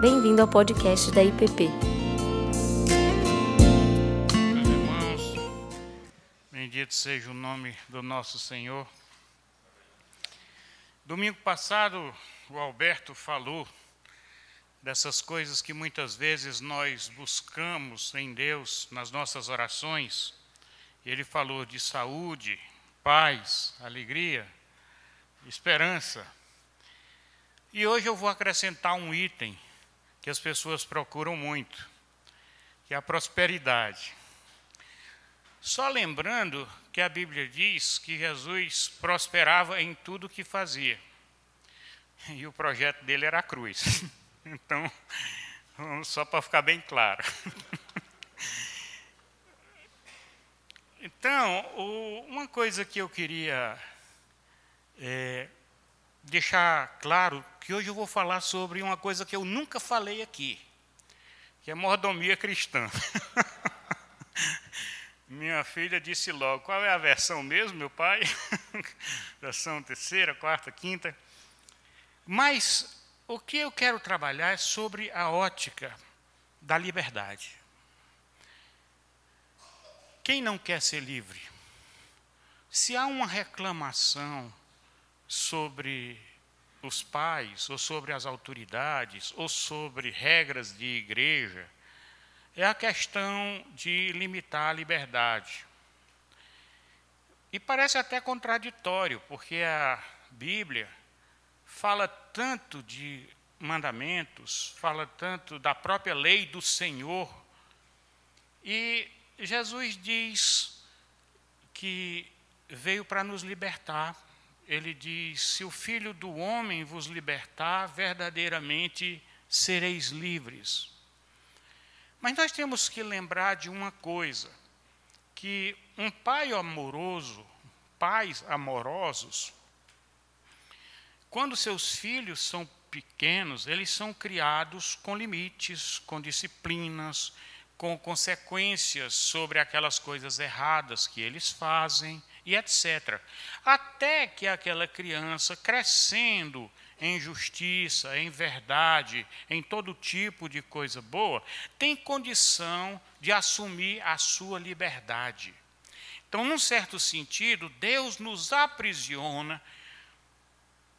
Bem-vindo ao podcast da IPP. Meus irmãos, bendito seja o nome do nosso Senhor. Domingo passado, o Alberto falou dessas coisas que muitas vezes nós buscamos em Deus nas nossas orações. Ele falou de saúde, paz, alegria, esperança. E hoje eu vou acrescentar um item que as pessoas procuram muito, que é a prosperidade. Só lembrando que a Bíblia diz que Jesus prosperava em tudo que fazia. E o projeto dele era a cruz. Então, só para ficar bem claro. Então, uma coisa que eu queria é, deixar claro, que hoje eu vou falar sobre uma coisa que eu nunca falei aqui, que é mordomia cristã. Minha filha disse logo, qual é a versão mesmo, meu pai? versão terceira, quarta, quinta. Mas o que eu quero trabalhar é sobre a ótica da liberdade. Quem não quer ser livre? Se há uma reclamação sobre os pais, ou sobre as autoridades, ou sobre regras de igreja, é a questão de limitar a liberdade. E parece até contraditório, porque a Bíblia fala tanto de mandamentos, fala tanto da própria lei do Senhor. E Jesus diz que veio para nos libertar. Ele diz: Se o Filho do homem vos libertar, verdadeiramente sereis livres. Mas nós temos que lembrar de uma coisa: que um pai amoroso, pais amorosos, quando seus filhos são pequenos, eles são criados com limites, com disciplinas, com consequências sobre aquelas coisas erradas que eles fazem e etc. Até que aquela criança, crescendo em justiça, em verdade, em todo tipo de coisa boa, tem condição de assumir a sua liberdade. Então, num certo sentido, Deus nos aprisiona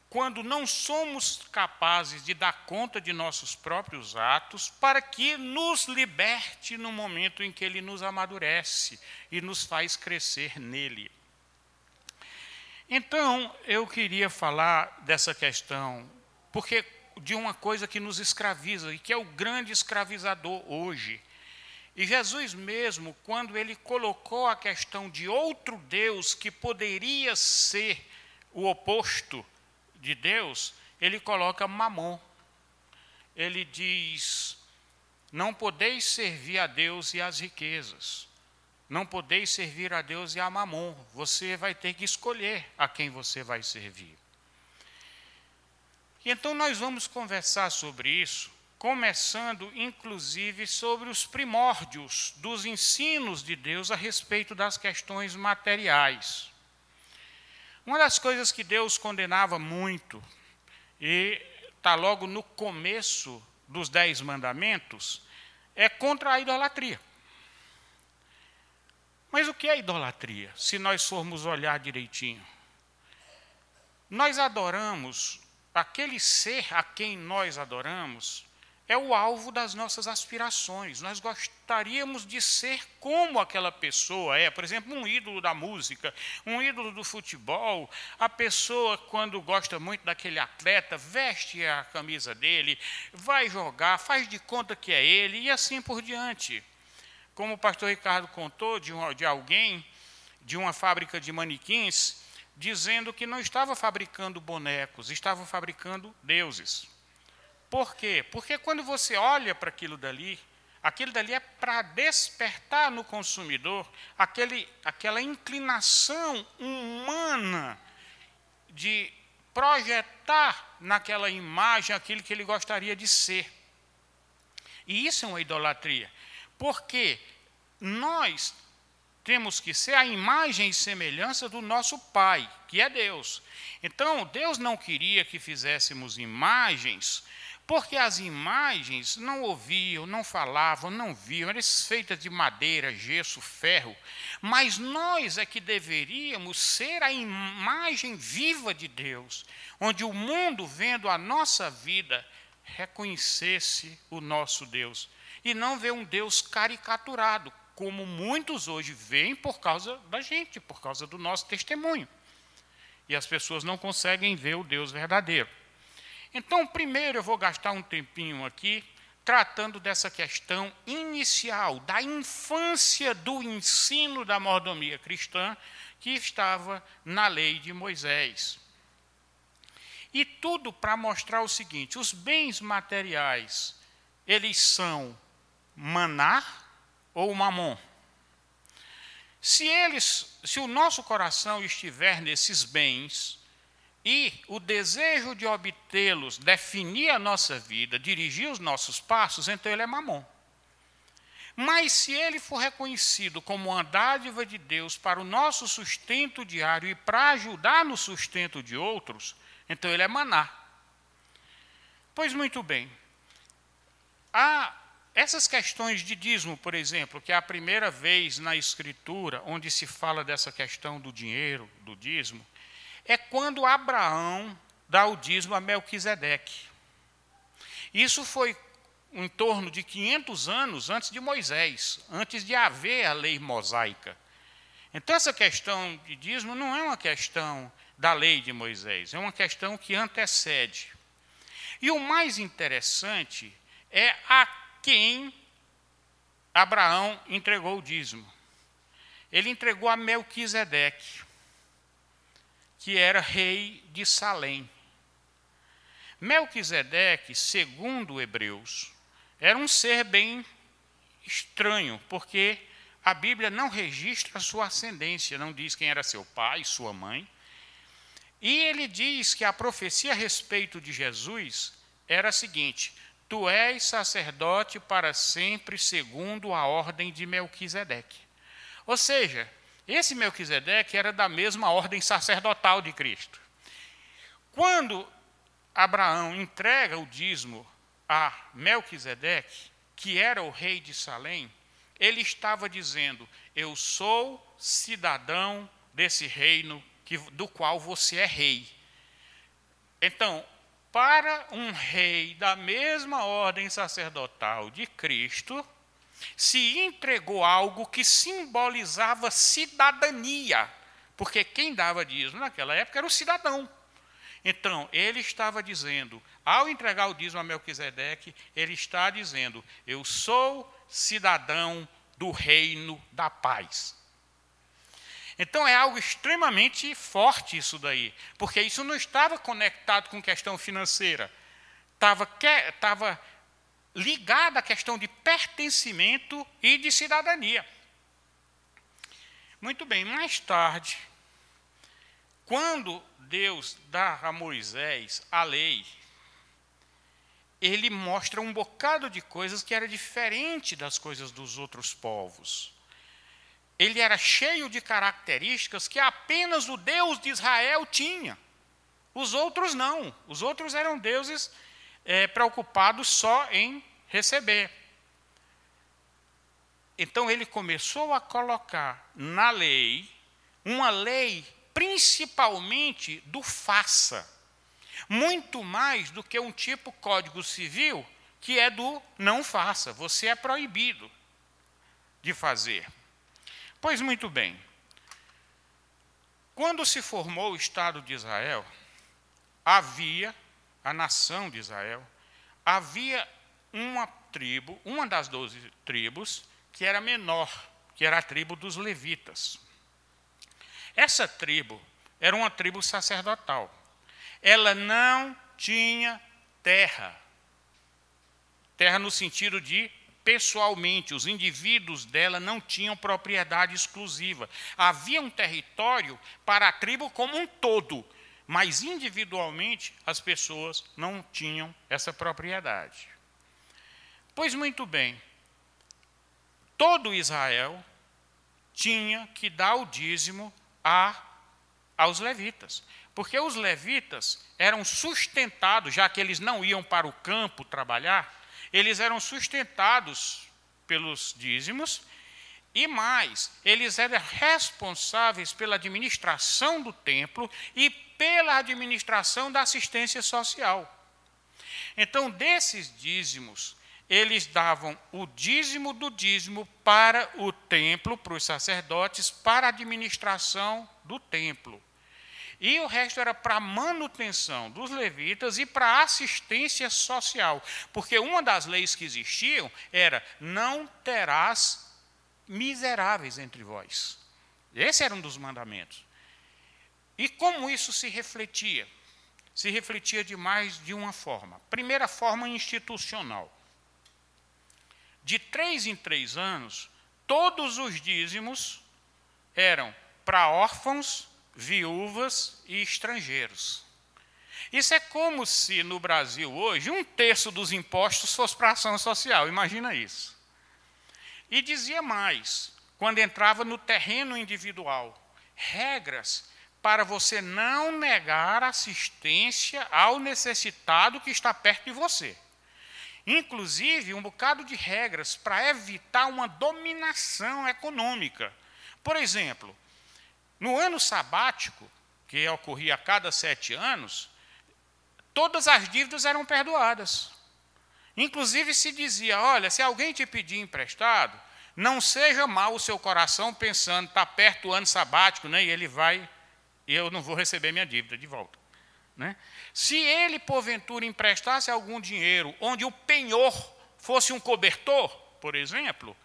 quando não somos capazes de dar conta de nossos próprios atos, para que nos liberte no momento em que Ele nos amadurece e nos faz crescer nele. Então, eu queria falar dessa questão, porque de uma coisa que nos escraviza, e que é o grande escravizador hoje. E Jesus mesmo, quando ele colocou a questão de outro Deus que poderia ser o oposto de Deus, ele coloca mamon. Ele diz: Não podeis servir a Deus e às riquezas. Não podeis servir a Deus e a mamon. Você vai ter que escolher a quem você vai servir. E então nós vamos conversar sobre isso, começando inclusive sobre os primórdios dos ensinos de Deus a respeito das questões materiais. Uma das coisas que Deus condenava muito, e está logo no começo dos Dez Mandamentos, é contra a idolatria. Mas o que é idolatria, se nós formos olhar direitinho? Nós adoramos, aquele ser a quem nós adoramos, é o alvo das nossas aspirações. Nós gostaríamos de ser como aquela pessoa é. Por exemplo, um ídolo da música, um ídolo do futebol. A pessoa, quando gosta muito daquele atleta, veste a camisa dele, vai jogar, faz de conta que é ele e assim por diante. Como o pastor Ricardo contou de, um, de alguém de uma fábrica de manequins, dizendo que não estava fabricando bonecos, estava fabricando deuses. Por quê? Porque quando você olha para aquilo dali, aquilo dali é para despertar no consumidor aquele, aquela inclinação humana de projetar naquela imagem aquilo que ele gostaria de ser. E isso é uma idolatria. Porque nós temos que ser a imagem e semelhança do nosso Pai, que é Deus. Então, Deus não queria que fizéssemos imagens Porque as imagens não ouviam, não falavam, não viam, eram feitas de madeira, gesso, ferro. Mas nós é que deveríamos ser a imagem viva de Deus, onde o mundo, vendo a nossa vida, reconhecesse o nosso Deus. E não ver um Deus caricaturado, como muitos hoje veem por causa da gente, por causa do nosso testemunho. E as pessoas não conseguem ver o Deus verdadeiro. Então, primeiro eu vou gastar um tempinho aqui tratando dessa questão inicial, da infância do ensino da mordomia cristã que estava na lei de Moisés. E tudo para mostrar o seguinte: os bens materiais, eles são maná ou mamon. Se eles, se o nosso coração estiver nesses bens, e o desejo de obtê-los definir a nossa vida, dirigir os nossos passos, então ele é mamon. Mas se ele for reconhecido como uma dádiva de Deus para o nosso sustento diário e para ajudar no sustento de outros, então ele é maná. Pois muito bem. Há essas questões de dízimo, por exemplo, que é a primeira vez na Escritura onde se fala dessa questão do dinheiro, do dízimo, é quando Abraão dá o dízimo a Melquisedeque. Isso foi em torno de 500 anos antes de Moisés, antes de haver a lei mosaica. Então, essa questão de dízimo não é uma questão da lei de Moisés, é uma questão que antecede. E o mais interessante é a quem Abraão entregou o dízimo. Ele entregou a Melquisedeque que era rei de Salém. Melquisedeque, segundo Hebreus, era um ser bem estranho, porque a Bíblia não registra a sua ascendência, não diz quem era seu pai, sua mãe. E ele diz que a profecia a respeito de Jesus era a seguinte: Tu és sacerdote para sempre, segundo a ordem de Melquisedeque. Ou seja, esse Melquisedeque era da mesma ordem sacerdotal de Cristo. Quando Abraão entrega o dízimo a Melquisedeque, que era o rei de Salém, ele estava dizendo: Eu sou cidadão desse reino que, do qual você é rei. Então, para um rei da mesma ordem sacerdotal de Cristo, se entregou algo que simbolizava cidadania, porque quem dava dízimo naquela época era o cidadão. Então, ele estava dizendo, ao entregar o dízimo a Melquisedeque, ele está dizendo: Eu sou cidadão do reino da paz. Então é algo extremamente forte isso daí, porque isso não estava conectado com questão financeira, estava, estava ligada à questão de pertencimento e de cidadania. Muito bem, mais tarde, quando Deus dá a Moisés a lei, ele mostra um bocado de coisas que era diferente das coisas dos outros povos. Ele era cheio de características que apenas o Deus de Israel tinha. Os outros não. Os outros eram deuses é, preocupado só em receber. Então ele começou a colocar na lei uma lei principalmente do faça, muito mais do que um tipo código civil que é do não faça, você é proibido de fazer. Pois muito bem. Quando se formou o Estado de Israel, havia a nação de Israel, havia uma tribo, uma das doze tribos, que era menor, que era a tribo dos levitas. Essa tribo era uma tribo sacerdotal. Ela não tinha terra. Terra no sentido de pessoalmente, os indivíduos dela não tinham propriedade exclusiva. Havia um território para a tribo como um todo, mas individualmente as pessoas não tinham essa propriedade. Pois muito bem, todo Israel tinha que dar o dízimo a aos levitas. Porque os levitas eram sustentados, já que eles não iam para o campo trabalhar, eles eram sustentados pelos dízimos e mais, eles eram responsáveis pela administração do templo e pela administração da assistência social. Então, desses dízimos, eles davam o dízimo do dízimo para o templo, para os sacerdotes, para a administração do templo. E o resto era para manutenção dos levitas e para assistência social. Porque uma das leis que existiam era: não terás miseráveis entre vós. Esse era um dos mandamentos. E como isso se refletia? Se refletia de mais de uma forma. Primeira forma institucional. De três em três anos, todos os dízimos eram para órfãos, viúvas e estrangeiros. Isso é como se no Brasil hoje um terço dos impostos fosse para ação social. Imagina isso. E dizia mais, quando entrava no terreno individual, regras para você não negar assistência ao necessitado que está perto de você. Inclusive, um bocado de regras para evitar uma dominação econômica. Por exemplo, no ano sabático, que ocorria a cada sete anos, todas as dívidas eram perdoadas. Inclusive se dizia: olha, se alguém te pedir emprestado, não seja mal o seu coração pensando, está perto do ano sabático, né, e ele vai, e eu não vou receber minha dívida de volta. Né? Se ele, porventura, emprestasse algum dinheiro onde o penhor fosse um cobertor, por exemplo,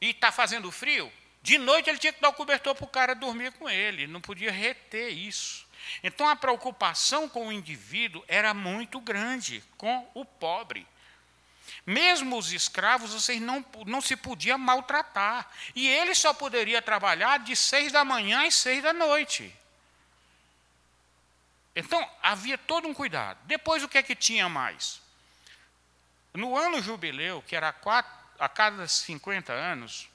e está fazendo frio, de noite ele tinha que dar o cobertor para o cara dormir com ele, não podia reter isso. Então a preocupação com o indivíduo era muito grande, com o pobre. Mesmo os escravos, vocês não, não se podia maltratar. E ele só poderia trabalhar de seis da manhã às seis da noite. Então, havia todo um cuidado. Depois, o que é que tinha mais? No ano jubileu, que era quatro, a cada 50 anos,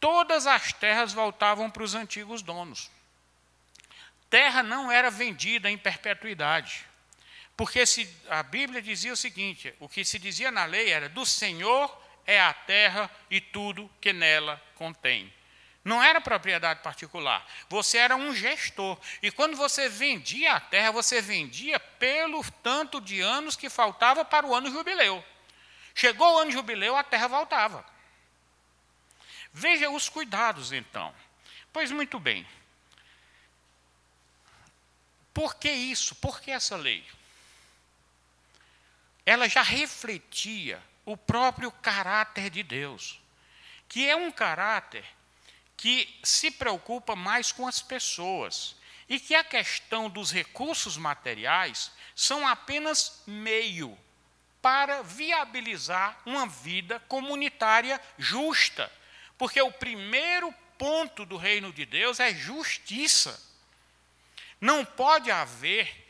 todas as terras voltavam para os antigos donos terra não era vendida em perpetuidade. Porque se, a Bíblia dizia o seguinte: o que se dizia na lei era: do Senhor é a terra e tudo que nela contém. Não era propriedade particular. Você era um gestor. E quando você vendia a terra, você vendia pelo tanto de anos que faltava para o ano jubileu. Chegou o ano jubileu, a terra voltava. Veja os cuidados, então. Pois muito bem. Por que isso? Por que essa lei? Ela já refletia o próprio caráter de Deus, que é um caráter que se preocupa mais com as pessoas e que a questão dos recursos materiais são apenas meio para viabilizar uma vida comunitária justa. Porque o primeiro ponto do reino de Deus é justiça. Não pode haver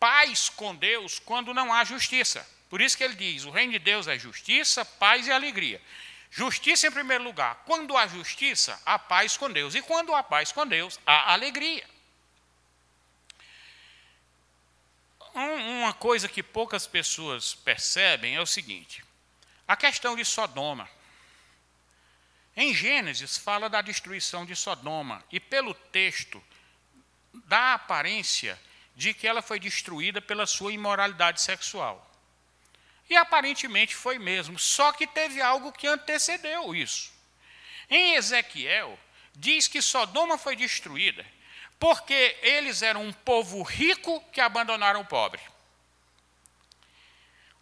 paz com Deus quando não há justiça. Por isso que ele diz: o reino de Deus é justiça, paz e alegria. Justiça em primeiro lugar. Quando há justiça, há paz com Deus. E quando há paz com Deus, há alegria. Uma coisa que poucas pessoas percebem é o seguinte: a questão de Sodoma. Em Gênesis fala da destruição de Sodoma, e pelo texto dá aparência de que ela foi destruída pela sua imoralidade sexual. E aparentemente foi mesmo, só que teve algo que antecedeu isso. Em Ezequiel, diz que Sodoma foi destruída porque eles eram um povo rico que abandonaram o pobre.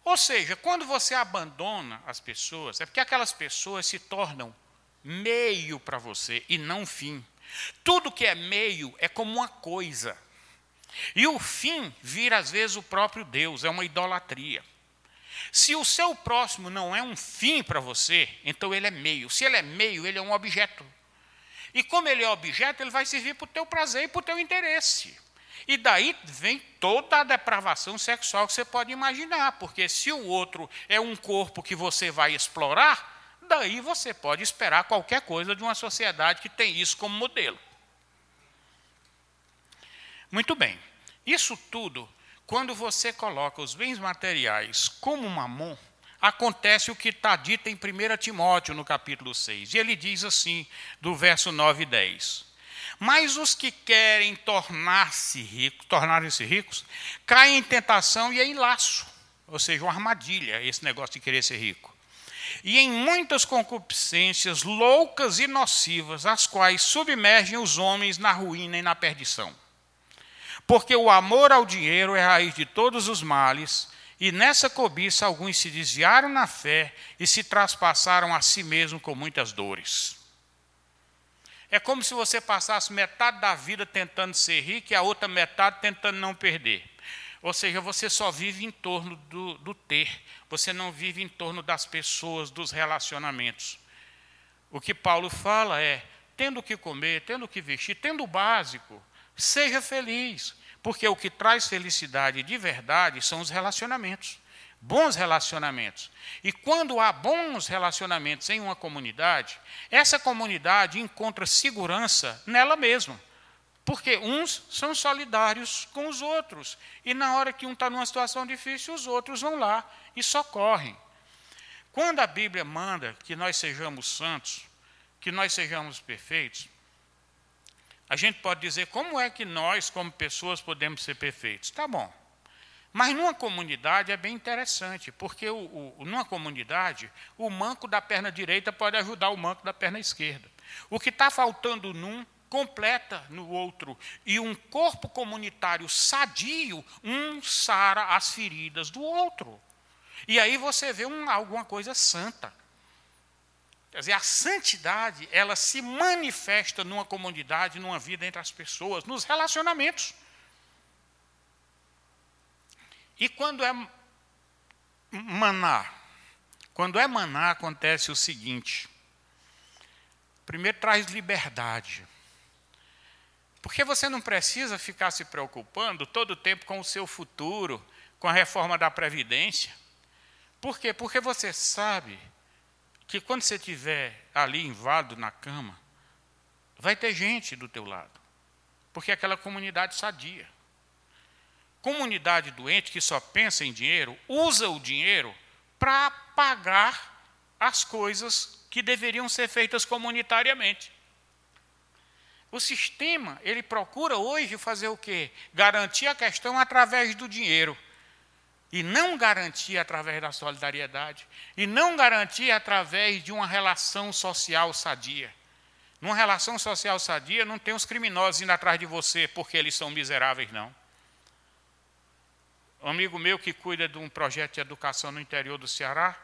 Ou seja, quando você abandona as pessoas, é porque aquelas pessoas se tornam meio para você e não fim. Tudo que é meio é como uma coisa. E o fim vira, às vezes, o próprio Deus, é uma idolatria. Se o seu próximo não é um fim para você, então ele é meio. Se ele é meio, ele é um objeto. E como ele é objeto, ele vai servir para o teu prazer e para o teu interesse. E daí vem toda a depravação sexual que você pode imaginar, porque se o outro é um corpo que você vai explorar, daí você pode esperar qualquer coisa de uma sociedade que tem isso como modelo. Muito bem. Isso tudo, quando você coloca os bens materiais como mamon, acontece o que está dito em 1 Timóteo, no capítulo 6. E ele diz assim, do verso 9 e 10. Mas os que querem tornar-se ricos, tornarem-se ricos, caem em tentação e em laço, ou seja, uma armadilha, esse negócio de querer ser rico. E em muitas concupiscências loucas e nocivas, as quais submergem os homens na ruína e na perdição. Porque o amor ao dinheiro é a raiz de todos os males, e nessa cobiça alguns se desviaram na fé e se traspassaram a si mesmos com muitas dores. É como se você passasse metade da vida tentando ser rico e a outra metade tentando não perder. Ou seja, você só vive em torno do, do ter, você não vive em torno das pessoas, dos relacionamentos. O que Paulo fala é: tendo o que comer, tendo o que vestir, tendo o básico, seja feliz, porque o que traz felicidade de verdade são os relacionamentos bons relacionamentos. E quando há bons relacionamentos em uma comunidade, essa comunidade encontra segurança nela mesma. Porque uns são solidários com os outros. E na hora que um está numa situação difícil, os outros vão lá e socorrem. Quando a Bíblia manda que nós sejamos santos, que nós sejamos perfeitos, a gente pode dizer como é que nós, como pessoas, podemos ser perfeitos. Tá bom. Mas numa comunidade é bem interessante, porque o, o, numa comunidade, o manco da perna direita pode ajudar o manco da perna esquerda. O que está faltando num, completa no outro. E um corpo comunitário sadio, um sara as feridas do outro. E aí você vê um, alguma coisa santa. Quer dizer, a santidade, ela se manifesta numa comunidade, numa vida entre as pessoas, nos relacionamentos. E quando é maná? Quando é maná, acontece o seguinte: primeiro traz liberdade. Porque você não precisa ficar se preocupando todo o tempo com o seu futuro, com a reforma da Previdência. Por quê? Porque você sabe que quando você estiver ali invado na cama, vai ter gente do teu lado. Porque é aquela comunidade sadia comunidade doente que só pensa em dinheiro, usa o dinheiro para pagar as coisas que deveriam ser feitas comunitariamente. O sistema, ele procura hoje fazer o quê? Garantir a questão através do dinheiro. E não garantir através da solidariedade. E não garantir através de uma relação social sadia. Numa relação social sadia, não tem os criminosos indo atrás de você porque eles são miseráveis, não. Um amigo meu que cuida de um projeto de educação no interior do Ceará,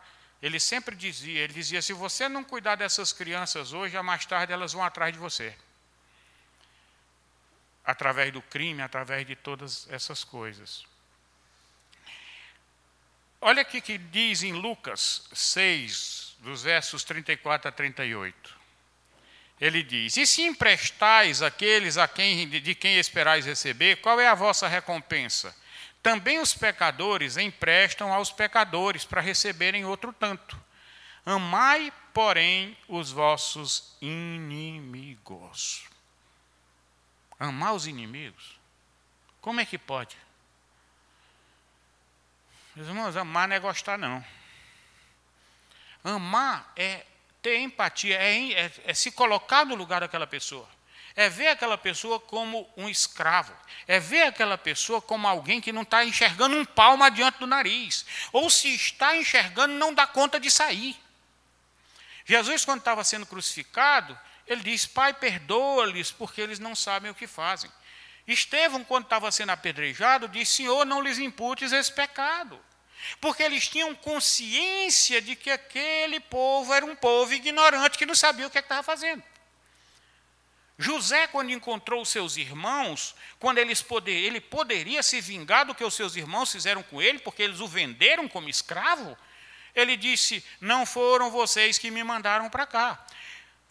ele sempre dizia, ele dizia, se você não cuidar dessas crianças hoje, mais tarde elas vão atrás de você. Através do crime, através de todas essas coisas. Olha aqui que diz em Lucas 6, dos versos 34 a 38. Ele diz: E se emprestais aqueles a quem, de quem esperais receber, qual é a vossa recompensa? Também os pecadores emprestam aos pecadores para receberem outro tanto. Amai, porém, os vossos inimigos. Amar os inimigos? Como é que pode? Meus irmãos, amar não é gostar, não. Amar é ter empatia, é, é, é se colocar no lugar daquela pessoa é ver aquela pessoa como um escravo, é ver aquela pessoa como alguém que não está enxergando um palmo adiante do nariz, ou se está enxergando, não dá conta de sair. Jesus, quando estava sendo crucificado, ele diz: Pai, perdoa-lhes, porque eles não sabem o que fazem. Estevão, quando estava sendo apedrejado, disse: Senhor, não lhes imputes esse pecado. Porque eles tinham consciência de que aquele povo era um povo ignorante que não sabia o que é estava fazendo. José, quando encontrou seus irmãos, quando eles poder, ele poderia se vingar do que os seus irmãos fizeram com ele, porque eles o venderam como escravo, ele disse: Não foram vocês que me mandaram para cá.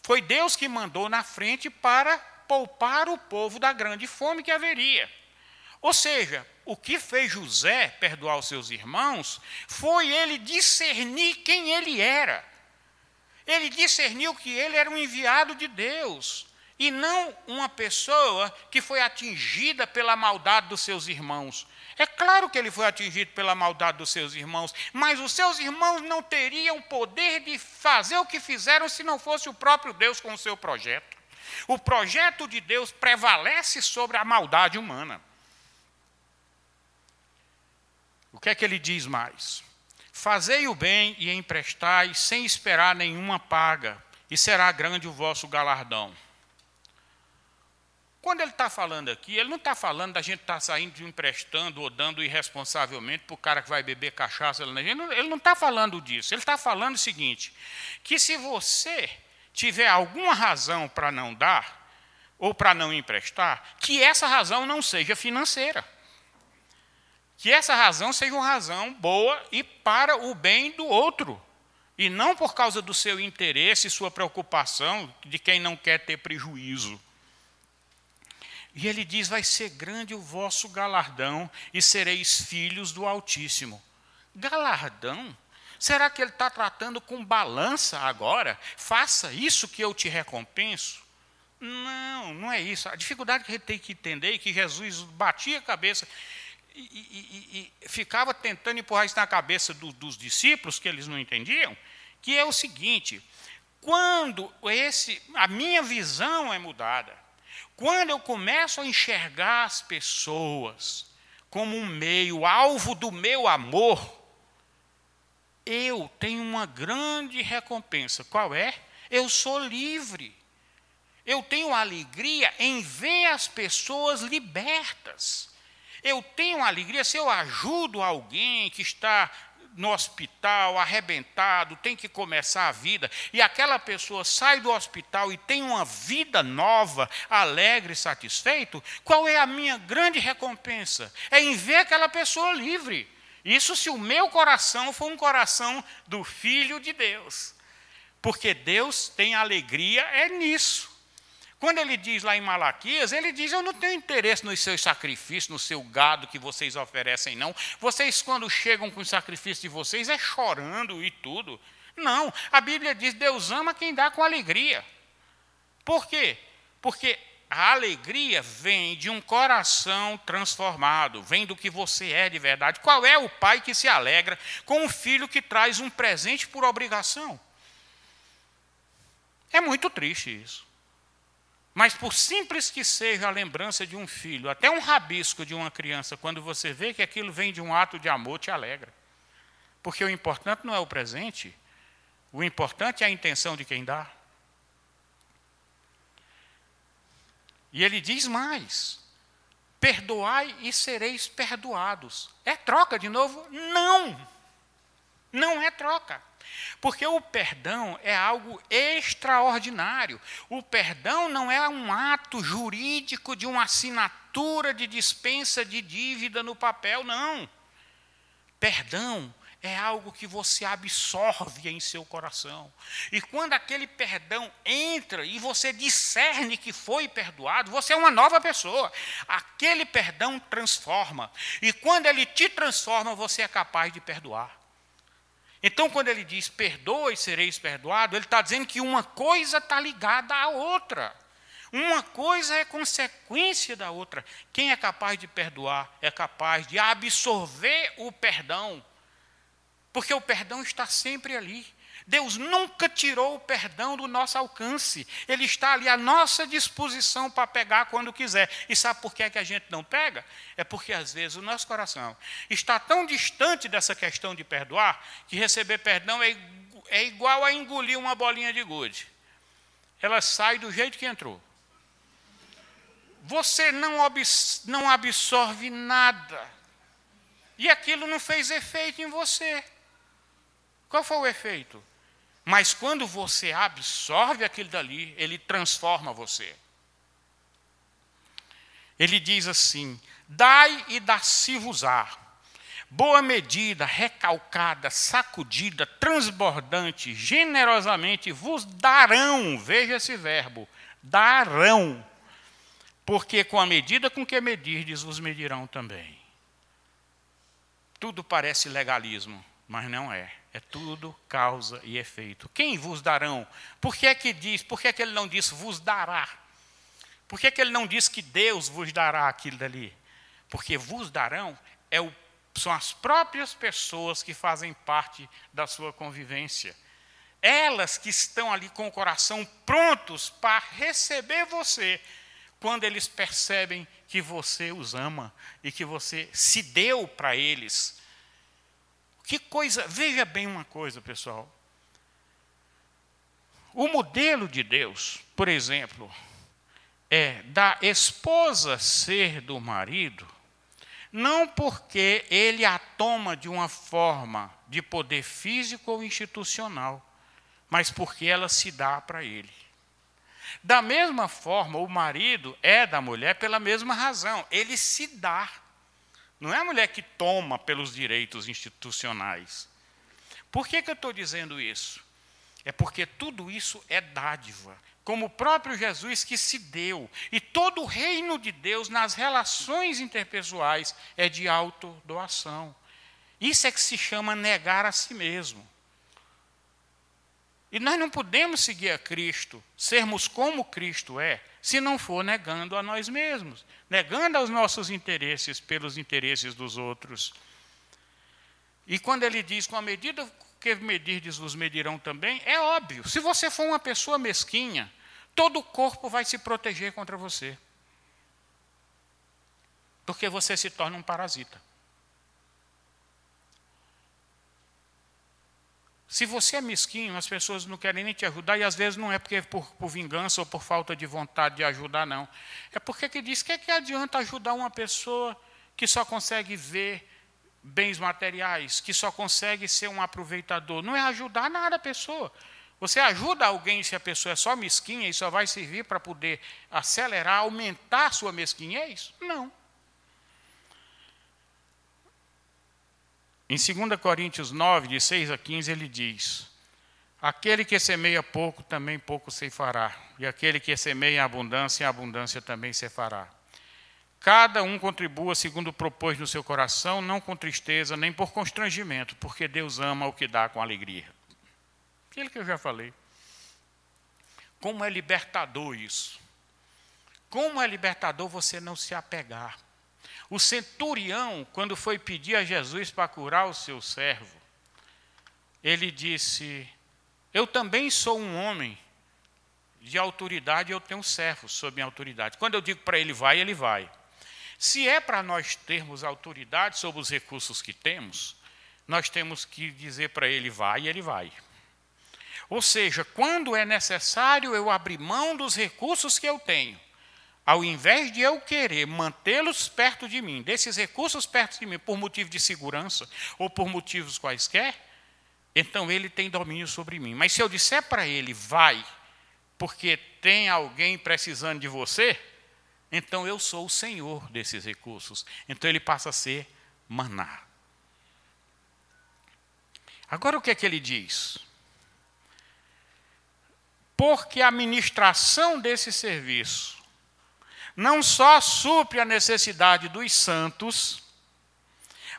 Foi Deus que mandou na frente para poupar o povo da grande fome que haveria. Ou seja, o que fez José perdoar os seus irmãos foi ele discernir quem ele era. Ele discerniu que ele era um enviado de Deus e não uma pessoa que foi atingida pela maldade dos seus irmãos. É claro que ele foi atingido pela maldade dos seus irmãos, mas os seus irmãos não teriam poder de fazer o que fizeram se não fosse o próprio Deus com o seu projeto. O projeto de Deus prevalece sobre a maldade humana. O que é que ele diz mais? Fazei o bem e emprestai sem esperar nenhuma paga, e será grande o vosso galardão. Quando ele está falando aqui, ele não está falando da gente estar tá saindo emprestando ou dando irresponsavelmente para o cara que vai beber cachaça. Ele não está falando disso. Ele está falando o seguinte: que se você tiver alguma razão para não dar, ou para não emprestar, que essa razão não seja financeira. Que essa razão seja uma razão boa e para o bem do outro. E não por causa do seu interesse sua preocupação de quem não quer ter prejuízo. E ele diz: Vai ser grande o vosso galardão e sereis filhos do Altíssimo. Galardão? Será que ele está tratando com balança agora? Faça isso que eu te recompenso? Não, não é isso. A dificuldade que a gente tem que entender é que Jesus batia a cabeça e, e, e ficava tentando empurrar isso na cabeça do, dos discípulos, que eles não entendiam, que é o seguinte: quando esse, a minha visão é mudada, quando eu começo a enxergar as pessoas como um meio, alvo do meu amor, eu tenho uma grande recompensa. Qual é? Eu sou livre. Eu tenho alegria em ver as pessoas libertas. Eu tenho alegria se eu ajudo alguém que está no hospital, arrebentado, tem que começar a vida, e aquela pessoa sai do hospital e tem uma vida nova, alegre satisfeito, qual é a minha grande recompensa? É em ver aquela pessoa livre. Isso se o meu coração for um coração do Filho de Deus. Porque Deus tem alegria é nisso. Quando ele diz lá em Malaquias, ele diz: Eu não tenho interesse nos seus sacrifícios, no seu gado que vocês oferecem, não. Vocês, quando chegam com o sacrifício de vocês, é chorando e tudo. Não, a Bíblia diz: Deus ama quem dá com alegria. Por quê? Porque a alegria vem de um coração transformado, vem do que você é de verdade. Qual é o pai que se alegra com um filho que traz um presente por obrigação? É muito triste isso. Mas por simples que seja a lembrança de um filho, até um rabisco de uma criança, quando você vê que aquilo vem de um ato de amor, te alegra. Porque o importante não é o presente, o importante é a intenção de quem dá. E ele diz mais: perdoai e sereis perdoados. É troca de novo? Não! Não é troca. Porque o perdão é algo extraordinário. O perdão não é um ato jurídico de uma assinatura de dispensa de dívida no papel, não. Perdão é algo que você absorve em seu coração. E quando aquele perdão entra e você discerne que foi perdoado, você é uma nova pessoa. Aquele perdão transforma. E quando ele te transforma, você é capaz de perdoar. Então, quando ele diz perdoa e sereis perdoado, ele está dizendo que uma coisa está ligada à outra. Uma coisa é consequência da outra. Quem é capaz de perdoar é capaz de absorver o perdão, porque o perdão está sempre ali. Deus nunca tirou o perdão do nosso alcance. Ele está ali à nossa disposição para pegar quando quiser. E sabe por que, é que a gente não pega? É porque, às vezes, o nosso coração está tão distante dessa questão de perdoar que receber perdão é, é igual a engolir uma bolinha de gude. Ela sai do jeito que entrou. Você não, não absorve nada. E aquilo não fez efeito em você. Qual foi o efeito? Mas quando você absorve aquilo dali, ele transforma você. Ele diz assim: Dai e dá-se-vos-á. Boa medida, recalcada, sacudida, transbordante, generosamente vos darão. Veja esse verbo: darão. Porque com a medida com que medirdes, vos medirão também. Tudo parece legalismo, mas não é. É tudo causa e efeito. Quem vos darão? Por que é que diz? Por que é que ele não diz vos dará? Por que, que ele não diz que Deus vos dará aquilo dali? Porque vos darão é o, são as próprias pessoas que fazem parte da sua convivência. Elas que estão ali com o coração prontos para receber você, quando eles percebem que você os ama e que você se deu para eles. Que coisa, veja bem uma coisa, pessoal. O modelo de Deus, por exemplo, é da esposa ser do marido, não porque ele a toma de uma forma de poder físico ou institucional, mas porque ela se dá para ele. Da mesma forma, o marido é da mulher pela mesma razão, ele se dá. Não é a mulher que toma pelos direitos institucionais. Por que, que eu estou dizendo isso? É porque tudo isso é dádiva, como o próprio Jesus que se deu. E todo o reino de Deus nas relações interpessoais é de autodoação. Isso é que se chama negar a si mesmo. E nós não podemos seguir a Cristo, sermos como Cristo é, se não for negando a nós mesmos, negando aos nossos interesses pelos interesses dos outros. E quando ele diz, com a medida que medirdes vos medirão também, é óbvio. Se você for uma pessoa mesquinha, todo o corpo vai se proteger contra você. Porque você se torna um parasita. Se você é mesquinho, as pessoas não querem nem te ajudar, e às vezes não é porque é por, por vingança ou por falta de vontade de ajudar, não. É porque que diz que, é que adianta ajudar uma pessoa que só consegue ver bens materiais, que só consegue ser um aproveitador. Não é ajudar nada a pessoa. Você ajuda alguém se a pessoa é só mesquinha e só vai servir para poder acelerar, aumentar a sua mesquinhez? Não. Em 2 Coríntios 9, de 6 a 15, ele diz: Aquele que semeia pouco, também pouco se fará, e aquele que semeia em abundância, em abundância também se fará. Cada um contribua segundo propôs no seu coração, não com tristeza, nem por constrangimento, porque Deus ama o que dá com alegria. Aquilo que eu já falei. Como é libertador isso. Como é libertador você não se apegar. O centurião, quando foi pedir a Jesus para curar o seu servo, ele disse: Eu também sou um homem de autoridade, eu tenho servos sob minha autoridade. Quando eu digo para ele vai, ele vai. Se é para nós termos autoridade sobre os recursos que temos, nós temos que dizer para ele vai ele vai. Ou seja, quando é necessário eu abrir mão dos recursos que eu tenho, ao invés de eu querer mantê-los perto de mim, desses recursos perto de mim, por motivo de segurança ou por motivos quaisquer, então ele tem domínio sobre mim. Mas se eu disser para ele, vai, porque tem alguém precisando de você, então eu sou o senhor desses recursos. Então ele passa a ser maná. Agora o que é que ele diz? porque a ministração desse serviço não só supre a necessidade dos santos,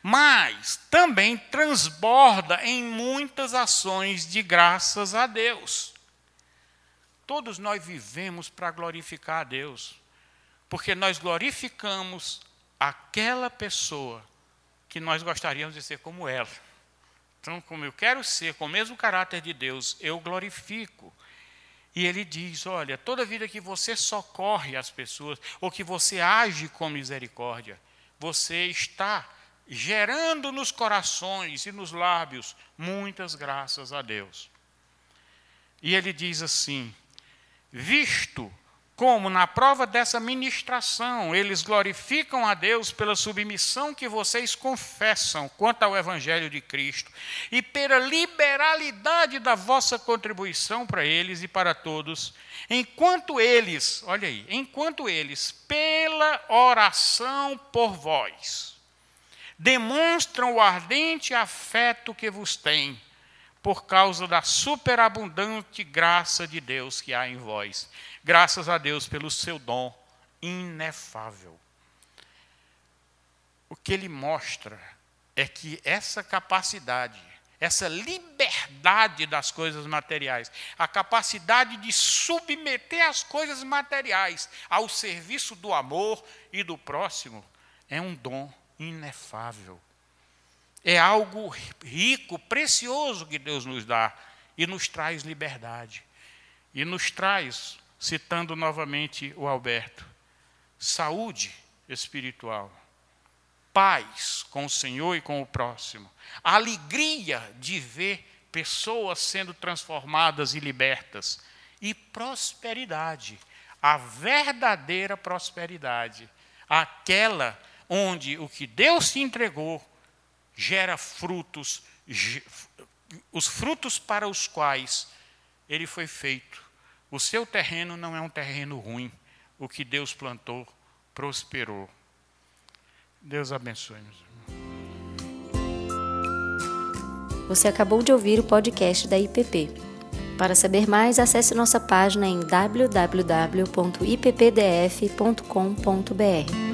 mas também transborda em muitas ações de graças a Deus. Todos nós vivemos para glorificar a Deus, porque nós glorificamos aquela pessoa que nós gostaríamos de ser como ela. Então, como eu quero ser com o mesmo caráter de Deus, eu glorifico e ele diz: olha, toda vida que você socorre as pessoas, ou que você age com misericórdia, você está gerando nos corações e nos lábios muitas graças a Deus. E ele diz assim: visto como na prova dessa ministração eles glorificam a Deus pela submissão que vocês confessam quanto ao Evangelho de Cristo e pela liberalidade da vossa contribuição para eles e para todos, enquanto eles, olha aí, enquanto eles, pela oração por vós, demonstram o ardente afeto que vos têm por causa da superabundante graça de Deus que há em vós. Graças a Deus pelo seu dom inefável. O que ele mostra é que essa capacidade, essa liberdade das coisas materiais, a capacidade de submeter as coisas materiais ao serviço do amor e do próximo, é um dom inefável. É algo rico, precioso que Deus nos dá e nos traz liberdade. E nos traz, citando novamente o Alberto, saúde espiritual, paz com o Senhor e com o próximo, alegria de ver pessoas sendo transformadas e libertas, e prosperidade, a verdadeira prosperidade, aquela onde o que Deus te entregou gera frutos, os frutos para os quais ele foi feito. O seu terreno não é um terreno ruim, o que Deus plantou prosperou. Deus abençoe, irmãos. Você acabou de ouvir o podcast da IPP. Para saber mais, acesse nossa página em www.ippdf.com.br.